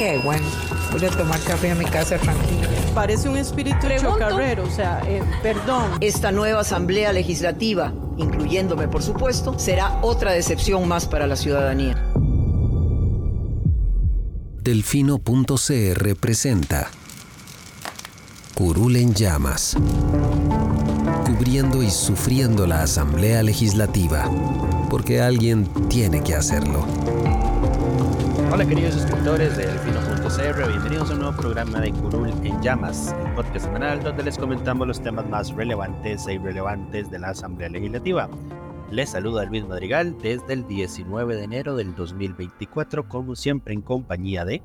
Qué bueno. Voy a tomar café a mi casa tranquila. Parece un espíritu chocarrero, o sea, eh, perdón. Esta nueva Asamblea Legislativa, incluyéndome por supuesto, será otra decepción más para la ciudadanía. Delfino.cr presenta Curul en llamas, cubriendo y sufriendo la Asamblea Legislativa, porque alguien tiene que hacerlo. Hola queridos suscriptores de Delfino.cr, bienvenidos a un nuevo programa de Curul en Llamas, el podcast semanal donde les comentamos los temas más relevantes e irrelevantes de la Asamblea Legislativa. Les saluda Luis Madrigal desde el 19 de enero del 2024, como siempre en compañía de...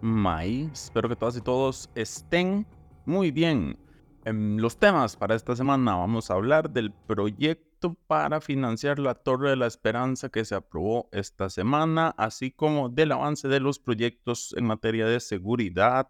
May, espero que todas y todos estén muy bien. En los temas para esta semana vamos a hablar del proyecto para financiar la Torre de la Esperanza que se aprobó esta semana, así como del avance de los proyectos en materia de seguridad.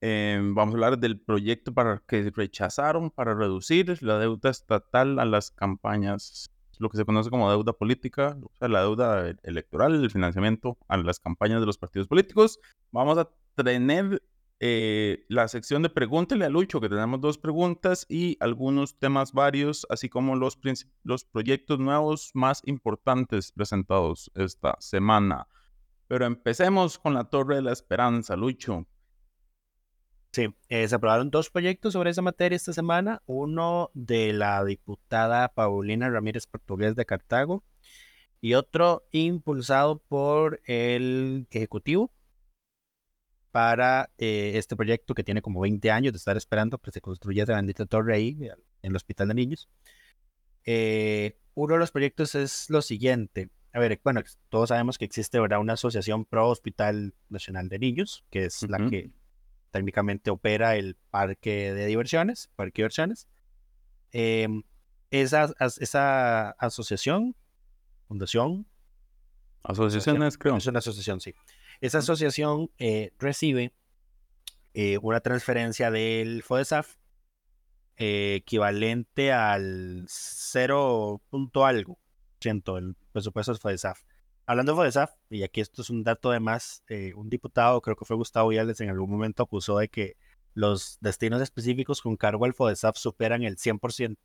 Em, vamos a hablar del proyecto para que rechazaron para reducir la deuda estatal a las campañas, lo que se conoce como deuda política, o sea, la deuda electoral, el financiamiento a las campañas de los partidos políticos. Vamos a tener eh, la sección de Pregúntele a Lucho, que tenemos dos preguntas y algunos temas varios, así como los, los proyectos nuevos más importantes presentados esta semana. Pero empecemos con la Torre de la Esperanza, Lucho. Sí, eh, se aprobaron dos proyectos sobre esa materia esta semana. Uno de la diputada Paulina Ramírez Portugués de Cartago y otro impulsado por el Ejecutivo para eh, este proyecto que tiene como 20 años de estar esperando que se construya esa bendita torre ahí en el Hospital de Niños. Eh, uno de los proyectos es lo siguiente. A ver, bueno, todos sabemos que existe ¿verdad? una asociación pro Hospital Nacional de Niños, que es la que técnicamente opera el parque de diversiones, parque de diversiones. Em, esa, esa asociación, fundación. Asociación es, creo. Es una asociación, sí. Esa asociación eh, recibe eh, una transferencia del FODESAF eh, equivalente al 0. algo ciento del presupuesto del FODESAF. Hablando de FODESAF, y aquí esto es un dato de más, un diputado, creo que fue Gustavo Viales, en algún momento acusó de que los destinos específicos con cargo al FODESAF superan el 100%.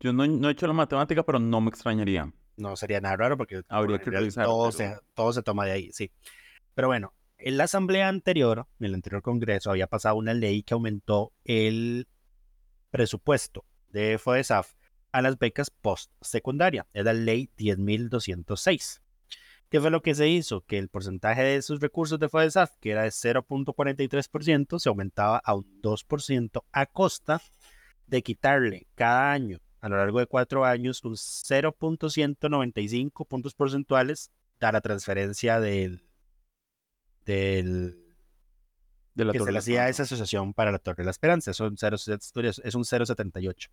Yo no, no he hecho la matemática, pero no me extrañaría. No sería nada raro porque Habría que revisar, todo, se, todo se toma de ahí, sí. Pero bueno, en la asamblea anterior, en el anterior congreso, había pasado una ley que aumentó el presupuesto de FODESAF a las becas post-secundaria. Es la ley 10.206. ¿Qué fue lo que se hizo? Que el porcentaje de sus recursos de FODESAF, que era de 0.43%, se aumentaba a un 2% a costa de quitarle cada año, a lo largo de cuatro años, un 0.195 puntos porcentuales a la transferencia del del de la que se le hacía a esa asociación para la Torre de la Esperanza. Son es un 0,78.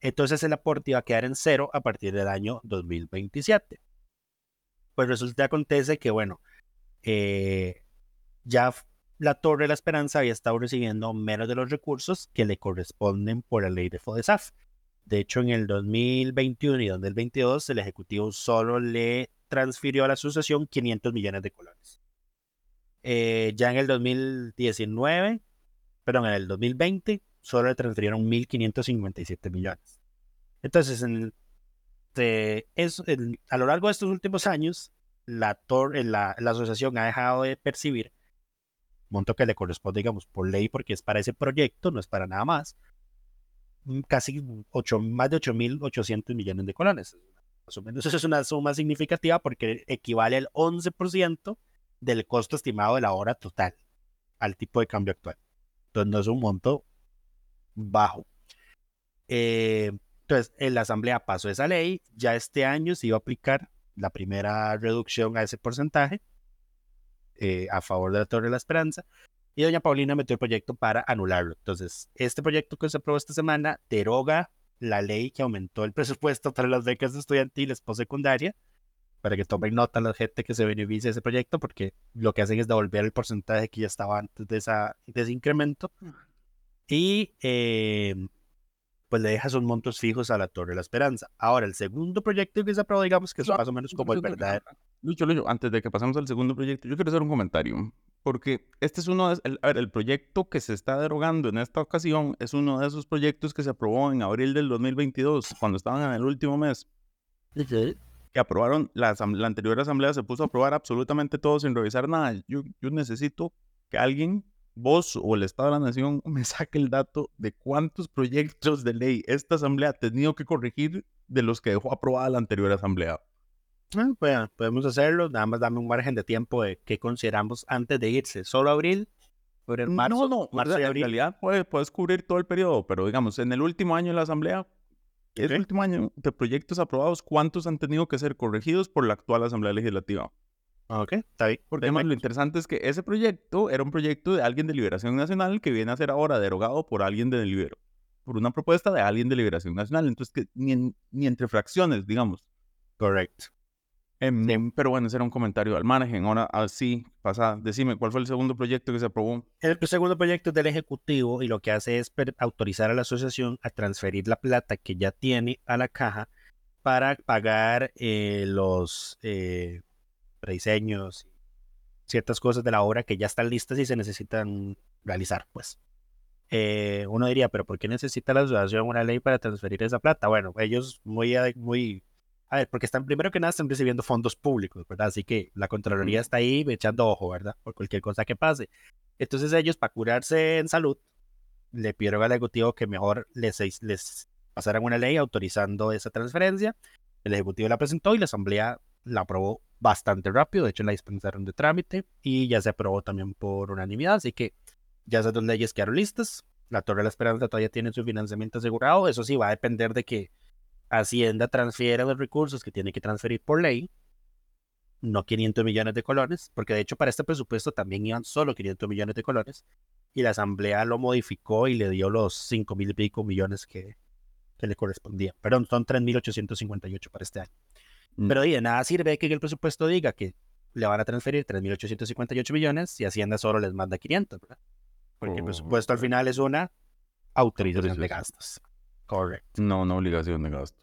Entonces el aporte iba a quedar en cero a partir del año 2027. Pues resulta que acontece que, bueno, eh, ya la Torre de la Esperanza había estado recibiendo menos de los recursos que le corresponden por la ley de FODESAF. De hecho, en el 2021 y 2022, el Ejecutivo solo le transfirió a la asociación 500 millones de colones. Eh, ya en el 2019, perdón, en el 2020, solo le transfirieron 1.557 millones. Entonces, en a lo largo de estos últimos años, la, la, la asociación ha dejado de percibir monto que le corresponde, digamos, por ley, porque es para ese proyecto, no es para nada más, mm, casi 8, más de 8.800 millones de colones. Más o menos eso es una suma significativa porque equivale al 11% del costo estimado de la hora total al tipo de cambio actual. Entonces no es un monto bajo. Eh, entonces, en la Asamblea pasó esa ley, ya este año se iba a aplicar la primera reducción a ese porcentaje eh, a favor de la Torre de la Esperanza. Y doña Paulina metió el proyecto para anularlo. Entonces, este proyecto que se aprobó esta semana deroga la ley que aumentó el presupuesto para las becas estudiantiles postsecundaria, para que tomen nota la gente que se beneficie de ese proyecto, porque lo que hacen es devolver el porcentaje que ya estaba antes de, esa, de ese incremento. Y eh, pues le deja sus montos fijos a la Torre de la Esperanza. Ahora, el segundo proyecto que se aprobó, digamos que es más o menos como el verdadero. Lucho, Lucho, antes de que pasemos al segundo proyecto, yo quiero hacer un comentario. Porque este es uno de, el, a ver, el proyecto que se está derogando en esta ocasión es uno de esos proyectos que se aprobó en abril del 2022, cuando estaban en el último mes. Que aprobaron, la, la anterior asamblea se puso a aprobar absolutamente todo sin revisar nada. Yo, yo necesito que alguien vos o el Estado de la Nación me saque el dato de cuántos proyectos de ley esta asamblea ha tenido que corregir de los que dejó aprobada la anterior asamblea. Ah, pues, podemos hacerlo, nada más dame un margen de tiempo de qué consideramos antes de irse. ¿Solo abril? Marzo, no, no, marzo y abril. en realidad puedes, puedes, cubrir todo el periodo, pero digamos, en el último año de la asamblea, el último año de proyectos aprobados, ¿cuántos han tenido que ser corregidos por la actual asamblea legislativa? Ok, está bien. Porque además lo interesante es que ese proyecto era un proyecto de alguien de Liberación Nacional que viene a ser ahora derogado por alguien de Libero, por una propuesta de alguien de Liberación Nacional. Entonces, que ni, ni entre fracciones, digamos. Correcto. Em, pero bueno, ese era un comentario al margen. Ahora, así, pasa, decime, ¿cuál fue el segundo proyecto que se aprobó? El segundo proyecto es del Ejecutivo y lo que hace es autorizar a la asociación a transferir la plata que ya tiene a la caja para pagar eh, los eh, rediseños, ciertas cosas de la obra que ya están listas y se necesitan realizar, pues. Eh, uno diría, pero ¿por qué necesita la asociación una ley para transferir esa plata? Bueno, ellos muy, muy, a ver, porque están, primero que nada, están recibiendo fondos públicos, ¿verdad? Así que la Contraloría está ahí echando ojo, ¿verdad? Por cualquier cosa que pase. Entonces ellos, para curarse en salud, le pidieron al Ejecutivo que mejor les, les pasaran una ley autorizando esa transferencia. El Ejecutivo la presentó y la Asamblea la aprobó bastante rápido, de hecho la dispensaron de trámite y ya se aprobó también por unanimidad, así que ya esas dos leyes quedaron listas. La Torre de la Esperanza todavía tiene su financiamiento asegurado, eso sí va a depender de que Hacienda transfiera los recursos que tiene que transferir por ley, no 500 millones de colones, porque de hecho para este presupuesto también iban solo 500 millones de colones y la Asamblea lo modificó y le dio los 5 mil y pico millones que, que le correspondían. Perdón, son 3.858 para este año. Mm. Pero de nada sirve que el presupuesto diga que le van a transferir 3.858 millones y Hacienda solo les manda 500, ¿verdad? Porque el presupuesto al final es una autorización de gastos. Correcto. No, una obligación de gasto.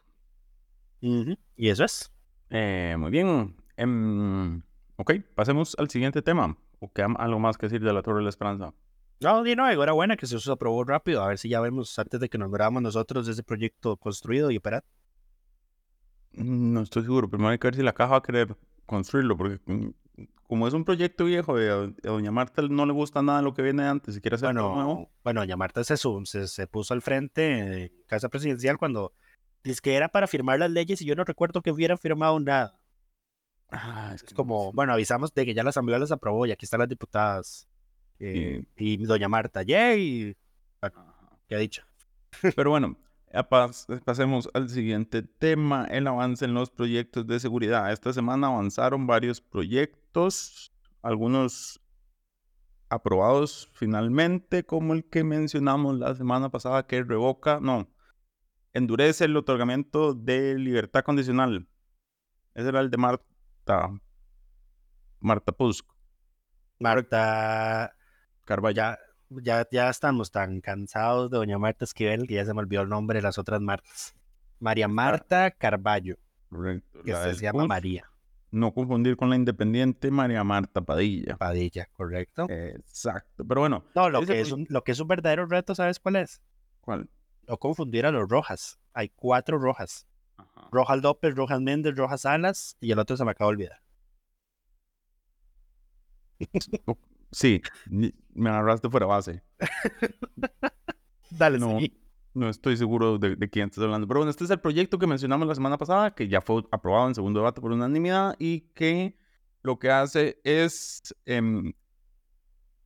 Y eso es. Eh, muy bien. Em, ok, pasemos al siguiente tema. ¿O queda algo más que decir de la Torre de la Esperanza? No, no, era buena que se aprobó rápido. A ver si ya vemos antes de que nos veamos nosotros ese proyecto construido y operado. No estoy seguro. Primero hay que ver si la caja va a querer construirlo, porque mm, como es un proyecto viejo y a, doña Marta no le gusta nada lo que viene antes, si quiere hacer bueno, nuevo. Bueno, doña Marta se, se, se puso al frente en Casa Presidencial cuando dice que era para firmar las leyes y yo no recuerdo que hubiera firmado nada. Ah, es, como, bueno, avisamos de que ya la Asamblea las aprobó y aquí están las diputadas. Eh, y doña Marta, yay. Bueno, ¿qué ha dicho? Pero bueno, pasemos al siguiente tema, el avance en los proyectos de seguridad. Esta semana avanzaron varios proyectos, algunos aprobados finalmente, como el que mencionamos la semana pasada, que revoca, no, endurece el otorgamiento de libertad condicional. Ese era el de Marta, Marta Pusk. Marta Carvalla ya, ya estamos tan cansados de doña Marta Esquivel que ya se me olvidó el nombre de las otras Martas. María Marta Carballo. Que se llama María. No confundir con la independiente María Marta Padilla. Padilla, correcto. Exacto. Pero bueno. No, lo que, es un, lo que es un verdadero reto, ¿sabes cuál es? ¿Cuál? No confundir a los Rojas. Hay cuatro Rojas. Rojas López, Rojas Méndez, Rojas Salas y el otro se me acaba de olvidar. Sí, me agarraste fuera base. Dale, no. No estoy seguro de, quién estás hablando. Pero bueno, este es el proyecto que mencionamos la semana pasada, que ya fue aprobado en segundo debate por unanimidad y que lo que hace es em,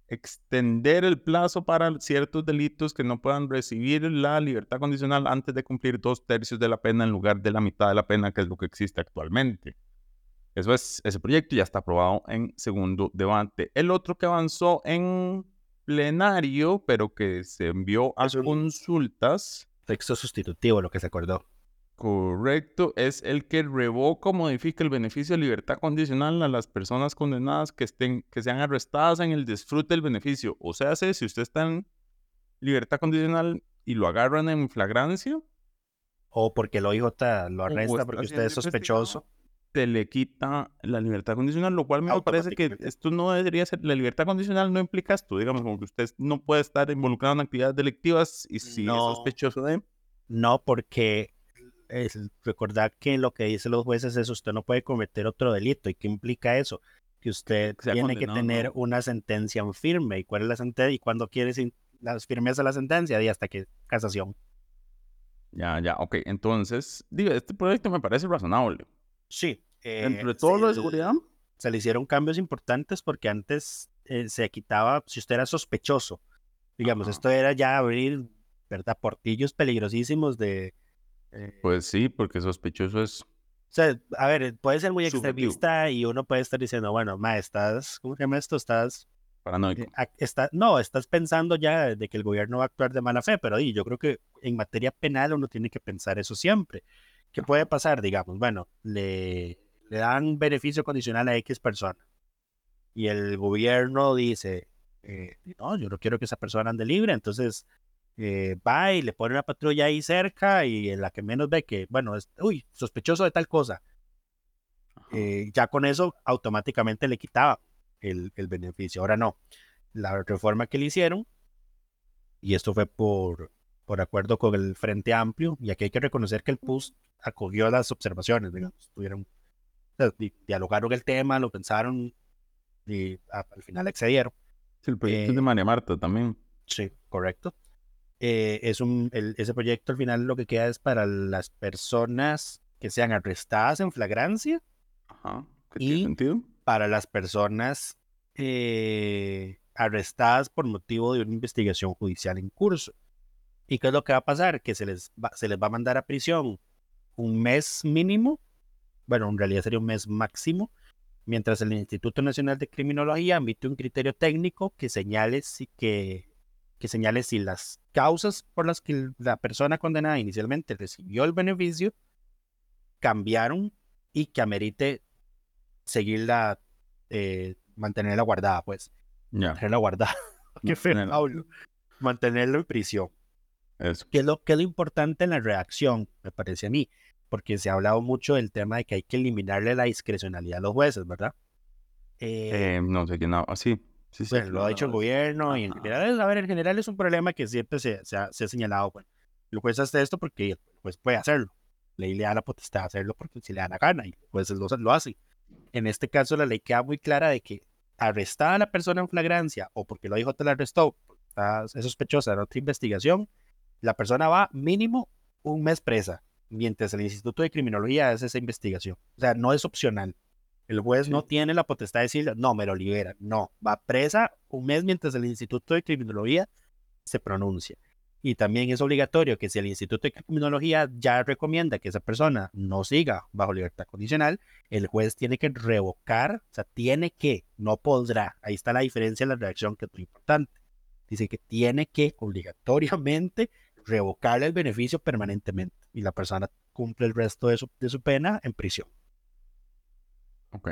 extender el plazo para ciertos delitos que no puedan recibir la libertad condicional antes de cumplir dos tercios de la pena en lugar de la mitad de la pena, que es lo que existe actualmente. Eso es, ese proyecto ya está aprobado en segundo debate. El otro que avanzó en plenario, pero que se envió a consultas. Texto sustitutivo, lo que se acordó. Correcto, es el que revoca o modifica el beneficio de libertad condicional a las personas condenadas que estén, que sean arrestadas en el disfrute del beneficio. O sea, si usted está en libertad condicional y lo agarran en flagrancia. O porque el OIJ lo arresta porque usted es sospechoso. Se le quita la libertad condicional, lo cual me parece que esto no debería ser, la libertad condicional no implica esto, digamos, como que usted no puede estar involucrado en actividades delictivas y si es sospechoso de... No, porque es recordar que lo que dicen los jueces es usted no puede cometer otro delito. ¿Y qué implica eso? Que usted tiene que tener una sentencia firme. ¿Y cuál es la sentencia? ¿Y cuándo quiere las firmeza de la sentencia? Y hasta que casación. Ya, ya, ok. Entonces, digo, este proyecto me parece razonable. Sí. Eh, Entre todo lo de seguridad. Se le hicieron cambios importantes porque antes eh, se quitaba, si usted era sospechoso, digamos, esto era ya abrir, ¿verdad? Portillos peligrosísimos de, eh, pues sí, porque sospechoso es. O sea, a ver, puede ser muy extremista y uno puede estar diciendo, bueno, ma, estás, ¿cómo se llama esto? Estás. Paranoico. Eh, está, no, estás pensando ya de que el gobierno va a actuar de mala fe, pero yo creo que en materia penal uno tiene que pensar eso siempre. ¿Qué puede pasar? Digamos, bueno, le, le dan beneficio condicional a X persona y el gobierno dice, eh, no, yo no quiero que esa persona ande libre, entonces eh, va y le pone una patrulla ahí cerca y en la que menos ve que, bueno, es, uy, sospechoso de tal cosa. Eh, ya con eso automáticamente le quitaba el, el, beneficio. Ahora no. La reforma que le hicieron, y esto fue por, por acuerdo con el Frente Amplio, y aquí hay que reconocer que el PUS acogió las observaciones, digamos, tuvieron, dialogaron el tema, lo pensaron y al final accedieron. el proyecto de eh, María Marta también. Sí, correcto. Eh, es un, ese proyecto al final lo que queda es para las personas que sean arrestadas en flagrancia. Ajá. y sentido? para las personas eh, arrestadas por motivo de una investigación judicial en curso. ¿Y qué es lo que va a pasar? Que se les va, se les va a mandar a prisión un mes mínimo, bueno, en realidad sería un mes máximo, mientras el Instituto Nacional de Criminología emite un criterio técnico que señale si que que señale si las causas por las que la persona condenada inicialmente recibió el beneficio cambiaron y que amerite seguirla, eh, mantenerla guardada, pues. Mantenerla guardada. Qué feo, Pablo. Mantenerlo en prisión. Eso. ¿Qué es, lo, que es lo importante en la reacción, me parece a mí? Porque se ha hablado mucho del tema de que hay que eliminarle la discrecionalidad a los jueces, ¿verdad? Eh, no sé quién, así. Sí, pues, lo ha dicho el gobierno y en general, a ver, en general es un problema que siempre se, se, ha, señalado. Bueno, el juez hace esto porque el juez puede hacerlo. La ley le da la potestad de hacerlo porque si le da la gana y juez lo, lo hace. En este caso, la ley queda muy clara de que arrestada a la persona en flagrancia o porque lo dijo te la arrestó, está, es sospechosa de otra investigación, la persona va mínimo un mes presa, mientras el Instituto de Criminología hace esa investigación. O sea, no es opcional. El juez no tiene la potestad de decirle, no, me lo libera. No, va presa un mes mientras el Instituto de Criminología se pronuncia. Y también es obligatorio que si el Instituto de Criminología ya recomienda que esa persona no siga bajo libertad condicional, el juez tiene que revocar, o sea, tiene que, no podrá. Ahí está la diferencia en la reacción que es muy importante. Dice que tiene que obligatoriamente revocarle el beneficio permanentemente y la persona cumple el resto de su, de su pena en prisión. Ok,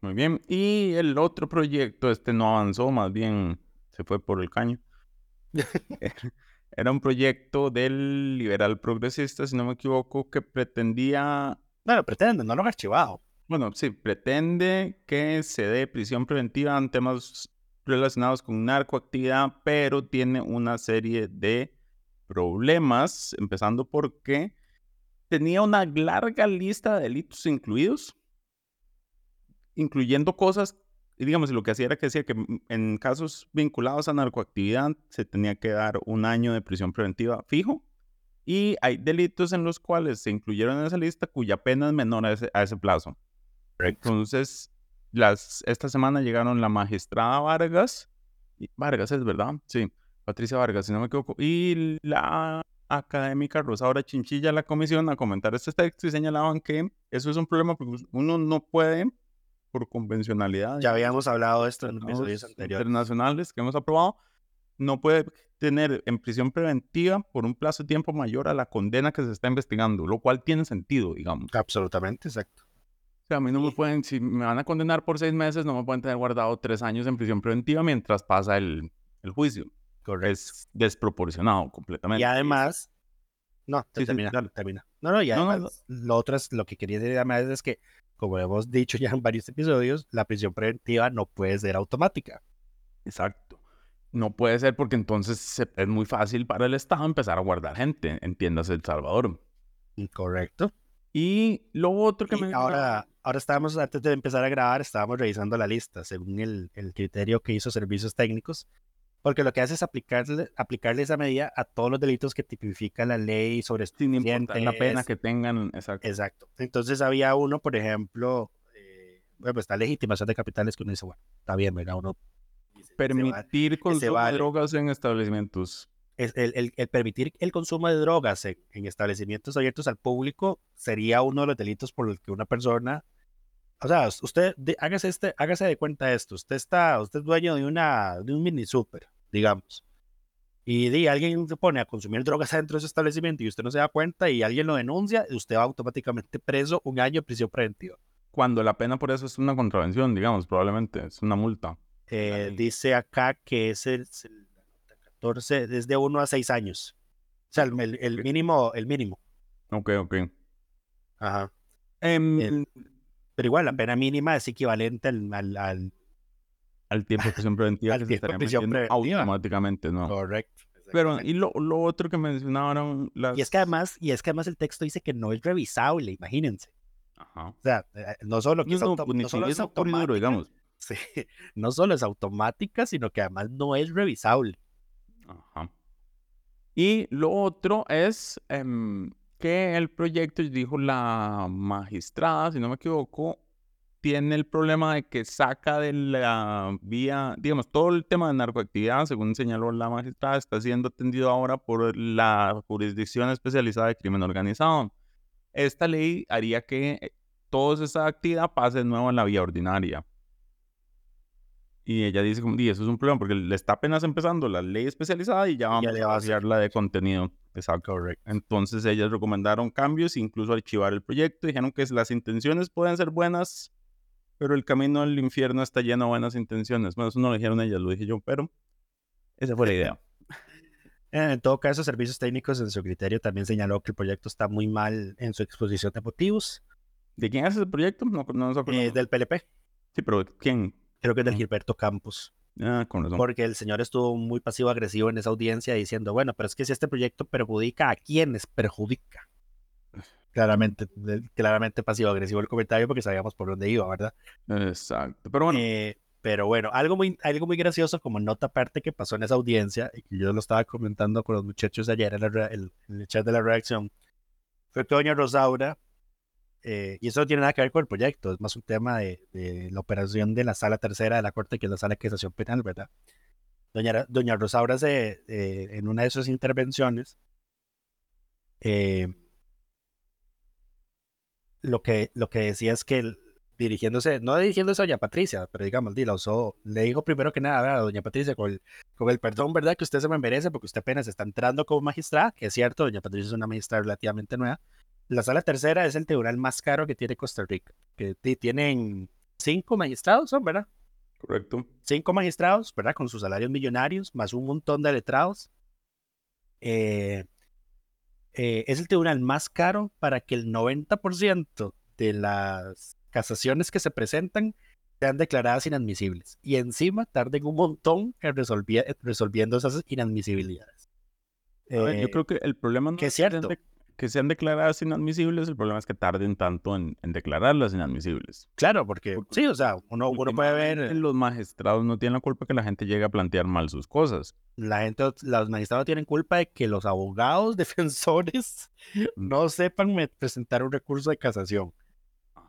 muy bien. Y el otro proyecto, este no avanzó, más bien se fue por el caño. Era un proyecto del liberal progresista, si no me equivoco, que pretendía... Bueno, pretende, no lo han archivado. Bueno, sí, pretende que se dé prisión preventiva en temas relacionados con narcoactividad, pero tiene una serie de problemas, empezando porque tenía una larga lista de delitos incluidos incluyendo cosas, digamos, lo que hacía era que decía que mm, en casos vinculados a narcoactividad se tenía que dar un año de prisión preventiva fijo, y hay delitos en los cuales se incluyeron en esa lista cuya pena es menor a ese, plazo. Entonces, las, esta semana llegaron la magistrada Vargas, Vargas es verdad, sí, Patricia Vargas, si no me equivoco, y la académica Rosaura Chinchilla a la comisión a comentar este texto y señalaban que eso es un problema porque uno no puede, por convencionalidad. Ya habíamos hablado de esto en episodios anteriores. Internacionales que hemos aprobado, no puede tener en prisión preventiva por un plazo de tiempo mayor a la condena que se está investigando, lo cual tiene sentido, digamos. Absolutamente, exacto. O sea, a mí no me pueden, si me van a condenar por seis meses, no me pueden tener guardado tres años en prisión preventiva mientras pasa el, el juicio. Correcto. Es desproporcionado completamente. Y además, no, Sí, termina, termina. No, no, y No, no, además, lo otro es, lo que quería decir además es que, como hemos dicho ya en varios episodios, la prisión preventiva no puede ser automática. Exacto. No puede ser porque entonces se- es muy fácil para el Estado empezar a guardar gente, entiéndase El Salvador. Correcto. Y lo otro que Y me... ahora, ahora estábamos, antes de empezar a grabar, estábamos revisando la lista según el, el criterio que hizo servicios técnicos, porque lo que hace es aplicarle, aplicarle esa medida a todos los delitos que tipifica la ley sobre Sin importar la pena que tengan, exacto. Exacto. Entonces había uno, por ejemplo, eh, bueno, pues, está legitimación de capitales que uno dice, bueno, está bien, ¿verdad? Uno dice, Permitir consumo de drogas en establecimientos. es el, el- el permitir el consumo de drogas en, en establecimientos abiertos al público sería uno de los delitos por los que una persona, o sea, usted de- hágase este, hágase de cuenta esto, usted está, usted es dueño de una, de un mini super, digamos, y di, alguien se pone a consumir drogas dentro de ese establecimiento y usted no se da cuenta y alguien lo denuncia, usted va automáticamente preso un año de prisión preventiva. Cuando la pena por eso es una contravención, digamos, probablemente, es una multa. Eh, dice acá que es el, es el 14, desde 1 a 6 años. O sea, el, el- el mínimo, el mínimo. Ok, ok. Ajá. Eh, Pero igual, la pena mínima es equivalente al, al, al- al tiempo de prisión preventiva que se estaría prisión metiendo preventiva. automáticamente, ¿no? correcto. Pero, y lo, lo otro que mencionaron las... y es que además, y es que además el texto dice que no es revisable, imagínense. Ajá. O sea, eh, no solo que No, es, auto- pues, no solo es duro, automática, digamos. sí, no solo es automática, sino que además no es revisable. Ajá. Y lo otro es em, que el proyecto, dijo la magistrada, si no me equivoco, tiene el problema de que saca de la vía, digamos, todo el tema de narcoactividad, según señaló la magistrada, está siendo atendido ahora por la Jurisdicción Especializada de Crimen Organizado. Esta ley haría que eh, toda esa actividad pase de nuevo a la vía ordinaria. Y ella dice, "Di, eso es un problema porque le está apenas empezando la ley especializada y ya vamos le a va a hacer. vaciarla de contenido. Exacto. Correcto. Entonces ellas recomendaron cambios, incluso archivar el proyecto. Dijeron que las intenciones pueden ser buenas, pero el camino al infierno está lleno de buenas intenciones. Bueno, eso no lo dijeron ellas, lo dije yo, pero esa fue la idea. En todo caso, Servicios Técnicos en su criterio también señaló que el proyecto está muy mal en su exposición de motivos ¿De quién es ese proyecto? No, no nos eh, del PLP. Sí, pero ¿quién? Creo que es del Mm. Gilberto Campos. Ah, con razón. Porque el señor estuvo muy pasivo-agresivo en esa audiencia diciendo, bueno, pero es que si este proyecto perjudica a quienes perjudica. Claramente, claramente pasivo-agresivo el comentario porque sabíamos por dónde iba, ¿verdad? Exacto. Pero bueno, Eh, pero bueno, algo muy, algo muy gracioso como nota aparte que pasó en esa audiencia y que yo lo estaba comentando con los muchachos ayer en, la el- en el chat de la reacción, fue que doña Rosaura, eh, y eso no tiene nada que ver con el proyecto, es más un tema de, de la operación de la sala tercera de la corte, que es la sala de casación penal, ¿verdad? Doña, doña Rosaura se, eh, en una de sus intervenciones, eh, lo que, lo que decía es que dirigiéndose, no dirigiéndose a doña Patricia, pero digamos, di, la usó, le dijo primero que nada a doña Patricia con el, con el perdón, ¿verdad? Que usted se me merece porque usted apenas está entrando como magistrada, que es cierto, doña Patricia es una magistrada relativamente nueva. La sala tercera es el tribunal más caro que tiene Costa Rica, que tienen cinco magistrados, ¿son, ¿verdad? correcto. cinco magistrados, ¿verdad? Con sus salarios millonarios, más un montón de letrados. Eh, eh, es el tribunal más caro para que el 90% de las casaciones que se presentan sean declaradas inadmisibles. Y encima tarden un montón en resolviendo esas inadmisibilidades. Yo Eh, creo que el problema no que es cierto. de- que sean declaradas inadmisibles, el problema es que tarden tanto en, en declararlas inadmisibles. Claro, porque Porque sí, o sea, uno, uno puede ver, Últimamente Los magistrados no tienen la culpa que la gente llegue a plantear mal sus cosas. la gente, los magistrados tienen culpa de que los abogados defensores no sepan presentar un recurso de casación.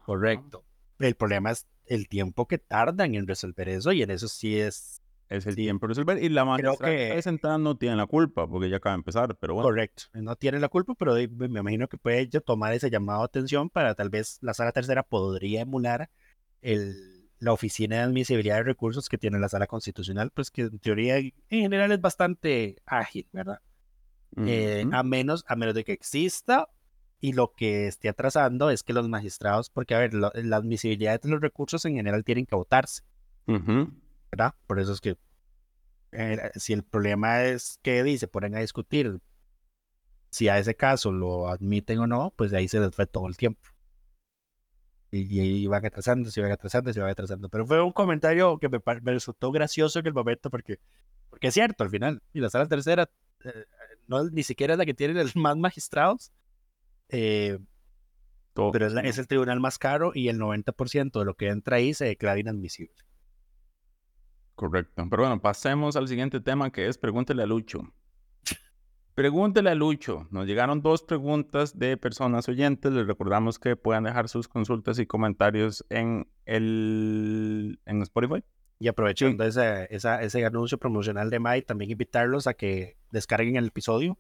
Correcto. El problema es el tiempo que tardan en resolver eso y en eso sí es es el tiempo de resolver. Y la magistrada que sentada no tiene la culpa, porque ya acaba de empezar, pero bueno. Correcto, no tiene la culpa, pero me imagino que puede tomar ese llamado de atención para tal vez la sala tercera podría emular el, la oficina de admisibilidad de recursos que tiene la sala constitucional, pues que en teoría en general es bastante ágil, ¿verdad? Eh, a, menos, a menos de que exista y lo que esté atrasando es que los magistrados, porque a ver, la admisibilidad de los recursos en general tienen que votarse. ¿Verdad? Por eso es que eh, si el problema es que dice, ponen a discutir si a ese caso lo admiten o no, pues de ahí se les fue todo el tiempo. Y, y van atrasando, se van atrasando, se van atrasando. Pero fue un comentario que me, resultó gracioso en el momento porque, porque es cierto al final. Y la sala tercera eh, no ni siquiera es la que tiene los más magistrados. Eh, pero es, es, el tribunal más caro y el 90% de lo que entra ahí se declara inadmisible. Correcto. Pero bueno, pasemos al siguiente tema que es pregúntele a Lucho. Pregúntele a Lucho. Nos llegaron dos preguntas de personas oyentes. Les recordamos que puedan dejar sus consultas y comentarios en el en Spotify. Y aprovechando ese, ese anuncio promocional de Mai, también invitarlos a que descarguen el episodio,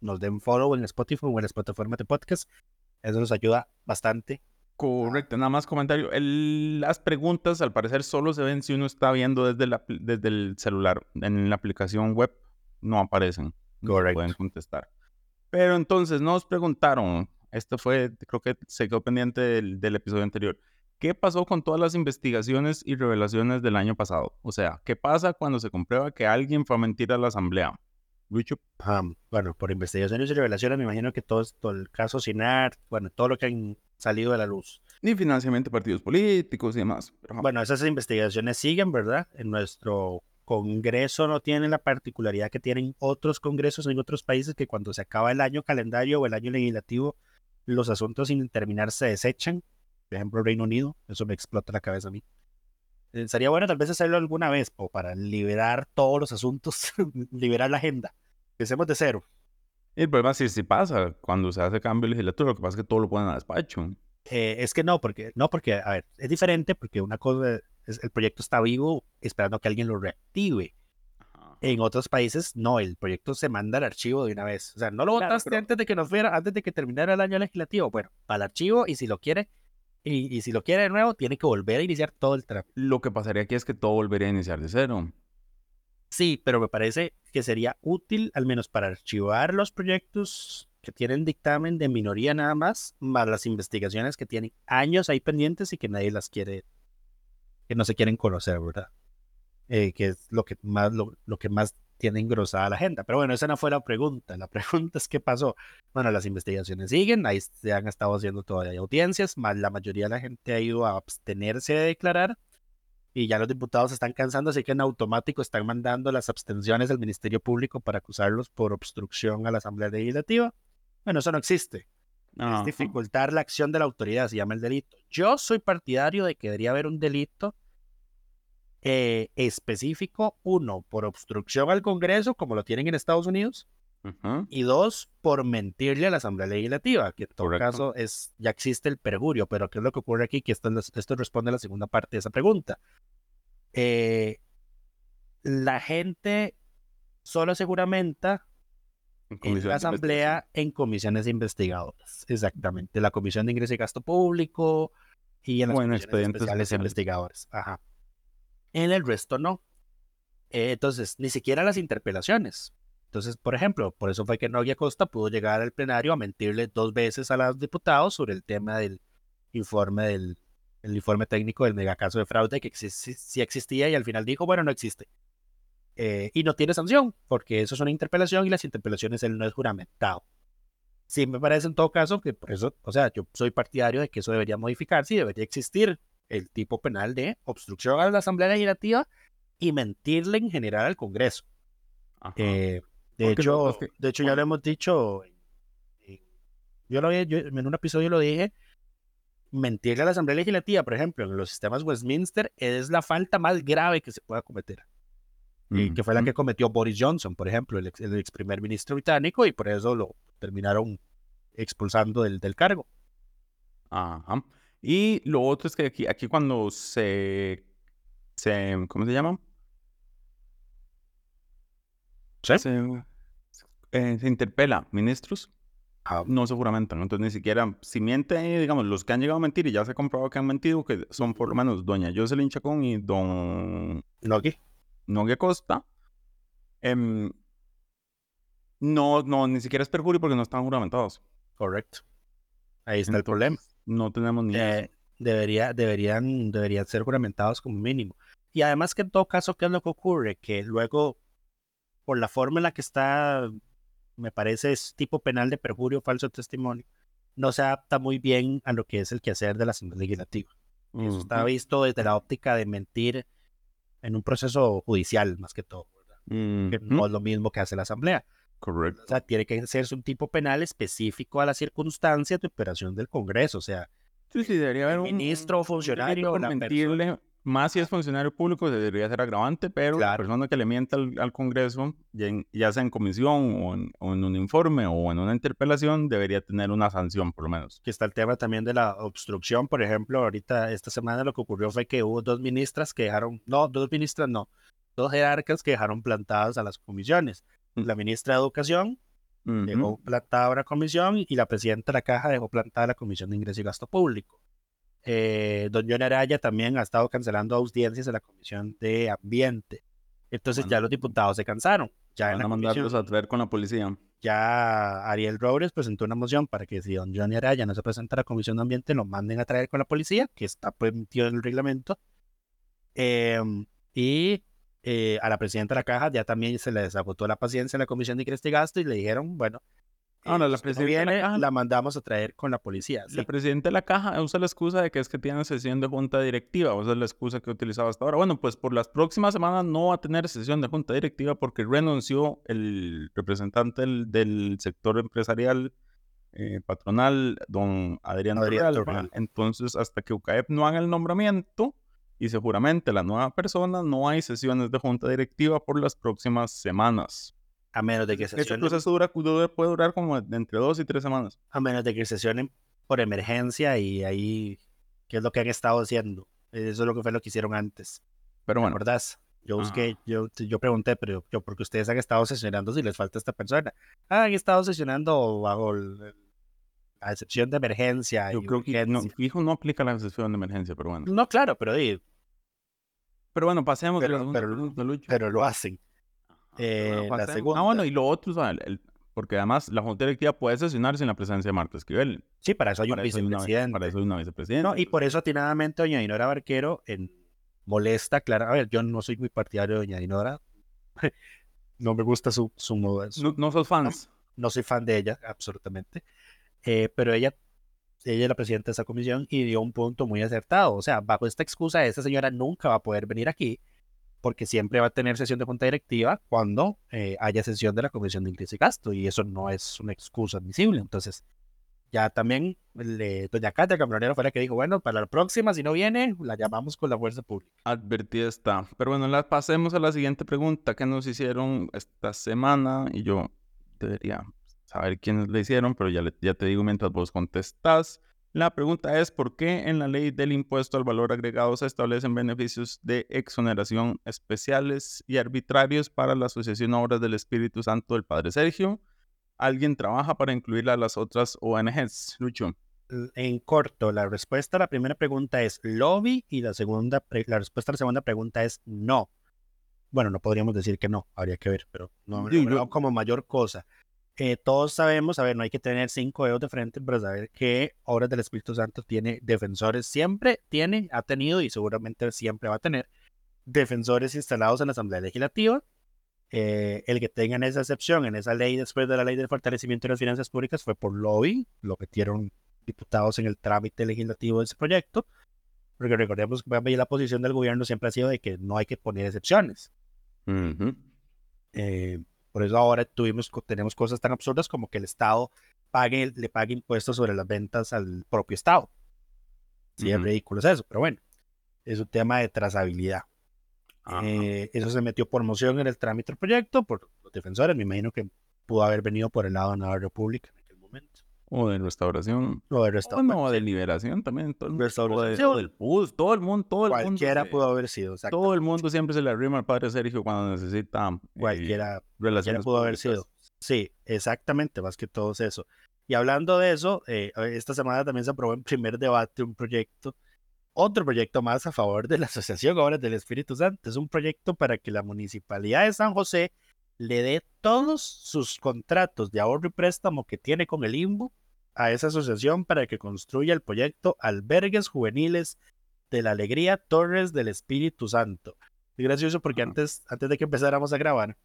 nos den follow en Spotify o en las plataformas de podcast. Eso nos ayuda bastante Correcto, nada más comentario. las preguntas al parecer solo se ven si uno está viendo desde, la, desde el celular. En la aplicación web no aparecen. Correcto. pueden contestar. Pero entonces nos preguntaron, esto fue, creo que se quedó pendiente del, episodio anterior. ¿Qué pasó con todas las investigaciones y revelaciones del año pasado? O sea, ¿qué pasa cuando se comprueba que alguien fue a mentir a la asamblea? Bueno, por investigaciones y revelaciones, me imagino que todo, todo el caso SINAR, bueno, todo lo que han salido de la luz. Ni financiamiento de partidos políticos y demás. bueno, esas investigaciones siguen, ¿verdad? En nuestro Congreso no tiene la particularidad que tienen otros congresos en otros países que cuando se acaba el año calendario o el año legislativo, los asuntos sin terminar se desechan. Por ejemplo, Reino Unido, eso me explota la cabeza a mí. Eh, sería bueno tal vez hacerlo alguna vez o para liberar todos los asuntos, liberar la agenda. Empecemos de cero. El problema es si pasa cuando se hace cambio legislativo, lo que pasa es que todo lo ponen a despacho. Eh, es que no, porque, no, porque, a ver, es diferente porque una cosa es el proyecto está vivo esperando que alguien lo reactive. En otros países, no, el proyecto se manda al archivo de una vez. O sea, no lo votaste antes de que nos fuera, antes de que terminara el año legislativo. Bueno, el archivo y si lo quiere, y, y si lo quiere de nuevo, tiene que volver a iniciar todo el trámite. Lo que pasaría aquí es que todo volvería a iniciar de cero. Sí, pero me parece que sería útil, al menos para archivar los proyectos que tienen dictamen de minoría nada más, más las investigaciones que tienen años ahí pendientes y que nadie las quiere, que no se quieren conocer, ¿verdad? Eh, que es lo que más, lo, que más tiene engrosada la agenda. Pero bueno, esa no fue la pregunta. La pregunta es qué pasó. Bueno, las investigaciones siguen, ahí se han estado haciendo todavía audiencias, más la mayoría de la gente ha ido a abstenerse de declarar y ya los diputados se están cansando, así que en automático están mandando las abstenciones al Ministerio Público para acusarlos por obstrucción a la Asamblea Legislativa. Bueno, eso no existe. Es dificultar la acción de la autoridad, se llama el delito. Yo soy partidario de que debería haber un delito eh, específico, uno, por obstrucción al Congreso, como lo tienen en Estados Unidos, y dos, por mentirle a la Asamblea Legislativa, que en todo caso es, ya existe el perjurio, pero ¿qué es lo que ocurre aquí? Que esto, esto responde a la segunda parte de esa pregunta. Eh, la gente solo seguramente en, la asamblea en comisiones investigadoras. Exactamente. La comisión de ingreso y gasto público y en las bueno, expedientes especiales investigadores. Ajá. En el resto no. Eh, entonces, ni siquiera las interpelaciones. Entonces, por ejemplo, por eso fue que Noguia Costa pudo llegar al plenario a mentirle dos veces a los diputados sobre el tema del informe del el informe técnico del megacaso de fraude que sí, existía y al final dijo, bueno, no existe. Eh, y no tiene sanción, porque eso es una interpelación y las interpelaciones él no es juramentado. Sí, me parece en todo caso que por eso, o sea, yo soy partidario de que eso debería modificarse y debería existir el tipo penal de obstrucción a la Asamblea Legislativa y mentirle en general al Congreso. Eh, de, hecho, de hecho, ya lo hemos dicho, yo, lo, yo en un episodio lo dije, mentirle a la Asamblea Legislativa, por ejemplo, en los sistemas Westminster, es la falta más grave que se pueda cometer. Y que fue la que cometió Boris Johnson, por ejemplo, el ex, primer ministro británico, y por eso lo terminaron expulsando del, del cargo. Ajá. Y lo otro es que aquí, aquí cuando se, se, ¿cómo se llama? ¿Sí? Se, eh, se interpela ministros, Ah, no se juramentan. Entonces, ni siquiera, si mienten, digamos, los que han llegado a mentir y ya se ha comprobado que han mentido, que son por lo menos doña Jocelyn Chacón y don ¿No aquí? Nogue Costa, em, no, no, ni siquiera es perjurio porque no están juramentados. Correcto. Ahí está el problema. No tenemos ni... Eh, debería, deberían, deberían ser juramentados como mínimo. Y además que en todo caso, ¿qué es lo que ocurre? Que luego, por la forma en la que está, me parece es tipo penal de perjurio, falso testimonio, no se adapta muy bien a lo que es el quehacer de la Asamblea Legislativa. Eso está visto desde la óptica de mentir en un proceso judicial, más que todo, que no es lo mismo que hace la Asamblea. Correcto. O sea, tiene que hacerse un tipo penal específico a las circunstancias de operación del Congreso. O sea, Sí, sí, debería haber un ministro o un funcionario, por la más si es funcionario público, debería ser agravante, pero la Claro. persona que le mienta al, al Congreso, ya, en- ya sea en comisión o en, o en un informe o en una interpelación, debería tener una sanción, por lo menos. que está el tema también de la obstrucción. Por ejemplo, ahorita esta semana lo que ocurrió fue que hubo dos ministras que dejaron, no, dos ministras no, dos jerarcas que dejaron plantadas a las comisiones. La ministra de Educación dejó Ujú. plantada una comisión y la presidenta de la Caja dejó plantada la Comisión de Ingreso y Gasto Público. Eh, don John Araya también ha estado cancelando audiencias en la Comisión de Ambiente. Entonces ya los diputados se cansaron. Ya en Van la a mandarlos a traer con la policía. ya Ariel Robles presentó una moción para que si don Johnny Araya no se presenta a la Comisión de Ambiente, lo manden a traer con la policía, que está permitido en el reglamento. Em, y eh, a la presidenta de la caja ya también se le desagotó la paciencia en la Comisión de Ingreso y Gasto y le dijeron, bueno, Ahora, eh, la no presidenta de la viene, caja- la mandamos a traer con la policía. sí. El presidente de la caja usa la excusa de que es que tiene sesión de junta directiva, es la excusa que he utilizado hasta ahora. Bueno, pues por las próximas semanas no va a tener sesión de junta directiva porque renunció el representante del, del sector empresarial eh, patronal, don Adrián, Adrián. Entonces, hasta que UCAEP no haga el nombramiento y se juramente la nueva persona, no hay sesiones de junta directiva por las próximas semanas. A menos de que Este sesionen, proceso dura, puede durar como entre dos y tres semanas. a menos de que sesionen por emergencia y ahí, ¿qué es lo que han estado haciendo? Eso es lo que fue lo que hicieron antes. Pero ¿Te bueno, acordás? Yo busqué, Ah. yo, yo pregunté, pero yo, porque ustedes han estado sesionando si les falta esta persona. Ah, han estado sesionando bajo el- la excepción de emergencia. yo creo que no, fijo no aplica la sesión de emergencia, pero bueno. No, claro, pero, di, Pero bueno, pasemos a la Pero- pero- pregunta, Lucho. pero lo hacen. Pero bueno, eh, la pasemos. segunda. Ah, bueno, y lo otro, el- porque además la Junta Directiva puede sesionar sin la presencia de Marta Esquivel. Sí, para eso hay un Para eso hay una, vicepresidente. para eso hay una vicepresidenta. No, y por eso atinadamente doña Dinora Barquero en, molesta, claro. A ver, yo no soy muy partidario de doña Dinora. no me gusta su, su, modo- su- no, no sos fans. no soy fan de ella, absolutamente. Eh, pero ella, ella es la presidenta de esa comisión y dio un punto muy acertado. O sea, bajo esta excusa, esta señora nunca va a poder venir aquí porque siempre va a tener sesión de junta directiva cuando eh, haya sesión de la comisión de ingreso y gasto y eso no es una excusa admisible. Entonces, ya también le- doña Katia Cambronero fue la que dijo, bueno, para la próxima, si no viene, la llamamos con la fuerza pública. Advertida está. Pero bueno, la, pasemos a la siguiente pregunta que nos hicieron esta semana y yo debería saber quiénes le hicieron, pero ya, le- ya te digo mientras vos contestás. La pregunta es, ¿por qué en la ley del impuesto al valor agregado se establecen beneficios de exoneración especiales y arbitrarios para la Asociación Obras del Espíritu Santo del Padre Sergio? ¿Alguien trabaja para incluirla a las otras ONGs? Lucho. En corto, la respuesta a la primera pregunta es lobby y la segunda, la respuesta a la segunda pregunta es no. Bueno, no podríamos decir que no, habría que ver, pero no, no veo como mayor cosa. Eh, todos sabemos, a ver, no hay que tener cinco dedos de frente para saber que Obras del Espíritu Santo tiene defensores, siempre tiene, ha tenido y seguramente siempre va a tener defensores instalados en la Asamblea Legislativa. Eh, el que tengan esa excepción en esa ley después de la ley del fortalecimiento de las finanzas públicas fue por lobby, lo metieron diputados en el trámite legislativo de ese proyecto, porque recordemos que la posición del gobierno siempre ha sido de que no hay que poner excepciones. Ujú. Eh, por eso ahora tuvimos, tenemos cosas tan absurdas como que el Estado pague, le pague impuestos sobre las ventas al propio Estado. Sí, es ridículo es eso, pero bueno, es un tema de trazabilidad. Eh, eso se metió por moción en el trámite del proyecto, por los defensores, me imagino que pudo haber venido por el lado de Nueva República en aquel momento. O de restauración. O de O restauración. no, de liberación también. Todo, el- Restauración. o de- o del PUS, todo el mundo, todo el mundo. Cualquiera se- pudo haber sido. Todo el mundo siempre se le arrima al padre Sergio cuando necesita eh, Cualquiera, cualquiera relaciones pudo haber sido. Sí, exactamente, más que todo es eso. Y hablando de eso, eh, esta semana también se aprobó en primer debate un proyecto, otro proyecto más a favor de la Asociación Obras del Espíritu Santo. Es un proyecto para que la Municipalidad de San José le dé todos sus contratos de ahorro y préstamo que tiene con el IMBU a esa asociación para que construya el proyecto Albergues Juveniles de la Alegría Torres del Espíritu Santo. Es gracioso porque antes, antes de que empezáramos a grabar,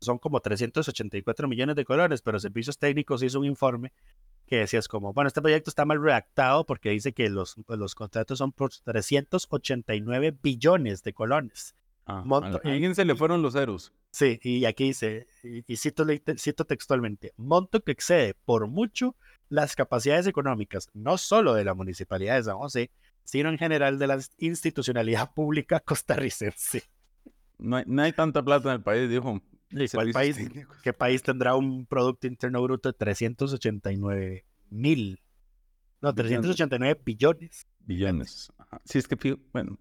son como 384 millones de colores, pero Servicios Técnicos hizo un informe que decía es como, bueno, este proyecto está mal redactado porque dice que los, los contratos son por 389 billones de colones. Ah, a alguien se le fueron los ceros. Sí, y aquí dice, y, y cito, cito textualmente, monto que excede por mucho las capacidades económicas, no solo de la Municipalidad de San José, sino en general de la institucionalidad pública costarricense. No hay, no hay tanta plata en el país, dijo. ¿Cuál Servicios país, técnicos. ¿Qué país tendrá un Producto Interno Bruto de 389 mil? No, Billones. 389 billones. Billones. Ajá. Sí, es que, bueno,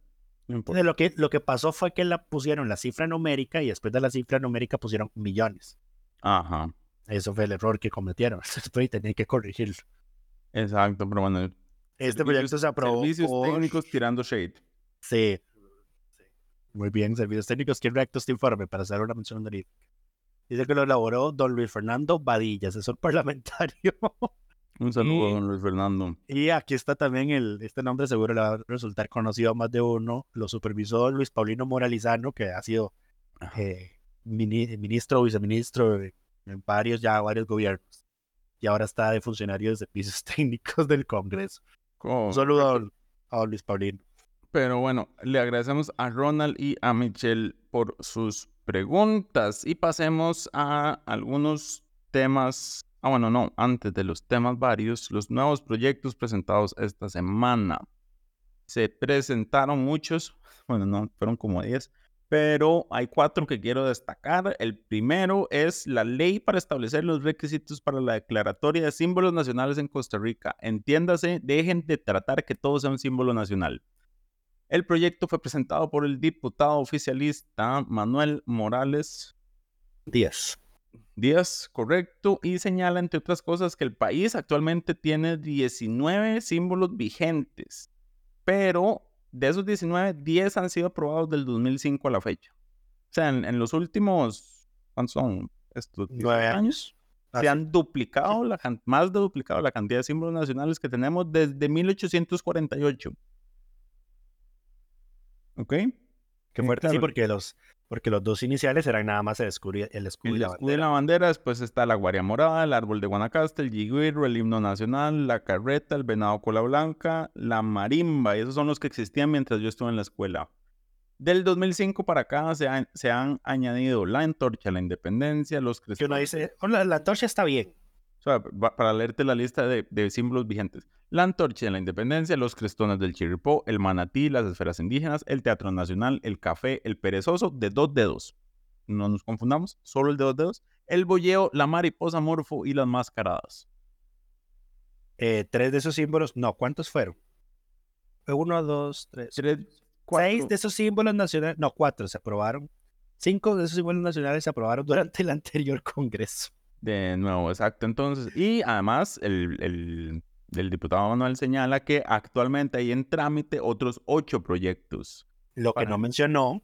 no importa. Entonces, lo, que, lo que pasó fue que la pusieron la cifra numérica y después de la cifra numérica pusieron millones. Ajá, Eso fue el error que cometieron. Después tenían que corregirlo. exacto, pero bueno. Este servicios- proyecto se aprobó Servicios por- técnicos tirando shade. Sí. Muy bien, servicios técnicos. ¿Quién redactó este informe para hacer una mención honorífica? Dice que lo elaboró don Luis Fernando Badilla, asesor parlamentario. Un saludo, Y- don Luis Fernando. y aquí está también el, este nombre seguro le va a resultar conocido a más de uno. Lo supervisó Luis Paulino Moralizano, que ha sido eh, mini- ministro o viceministro en varios, ya varios gobiernos. Y ahora está de funcionario de servicios técnicos del Congreso. Co- Un saludo a a Luis Paulino. Pero bueno, le agradecemos a Ronald y a Michelle por sus preguntas y pasemos a algunos temas. Ah, bueno, no, antes de los temas varios, los nuevos proyectos presentados esta semana. Se presentaron muchos, bueno, no, fueron como 10, pero hay cuatro que quiero destacar. El primero es la ley para establecer los requisitos para la declaratoria de símbolos nacionales en Costa Rica. Entiéndase, dejen de tratar que todo sea un símbolo nacional. El proyecto fue presentado por el diputado oficialista Manuel Morales 10. Díaz, correcto, y señala, entre otras cosas, que el país actualmente tiene 19 símbolos vigentes, pero de esos 19, 10 han sido aprobados del 2005 a la fecha. O sea, en, en los últimos, ¿cuántos son? Estos 10 Nueve años. años. Se han duplicado, la, más de duplicado la cantidad de símbolos nacionales que tenemos desde 1848. ¿Ok? Qué fuerte. Sí, porque los, porque los dos iniciales eran nada más el escudo y, el escudo y El la escudo y bandera. la bandera, después está la guaria morada, el árbol de Guanacaste, el yigüiro, el himno nacional, la carreta, el venado cola blanca, la marimba, y esos son los que existían mientras yo estuve en la escuela. Del 2005 para acá se, han- se han añadido la antorcha, la independencia, los Que uno dice, "Oh, la, la antorcha está bien. Sea, para leerte la lista de, de símbolos vigentes. La antorcha de la independencia, los crestones del chiripó, el manatí, las esferas indígenas, el teatro nacional, el café, el perezoso de dos dedos. No nos confundamos, solo el de dos dedos. El bolleo, la mariposa morfo y las mascaradas. Eh, tres de esos símbolos, no, ¿cuántos fueron? Uno, dos, tres. Tres, Seis cuatro. de esos símbolos nacionales, no, cuatro se aprobaron. Cinco de esos símbolos nacionales se aprobaron durante el anterior Congreso. De nuevo, exacto. Entonces, y además, el, el, el diputado Manuel señala que actualmente hay en trámite otros ocho proyectos. Lo que no mencionó,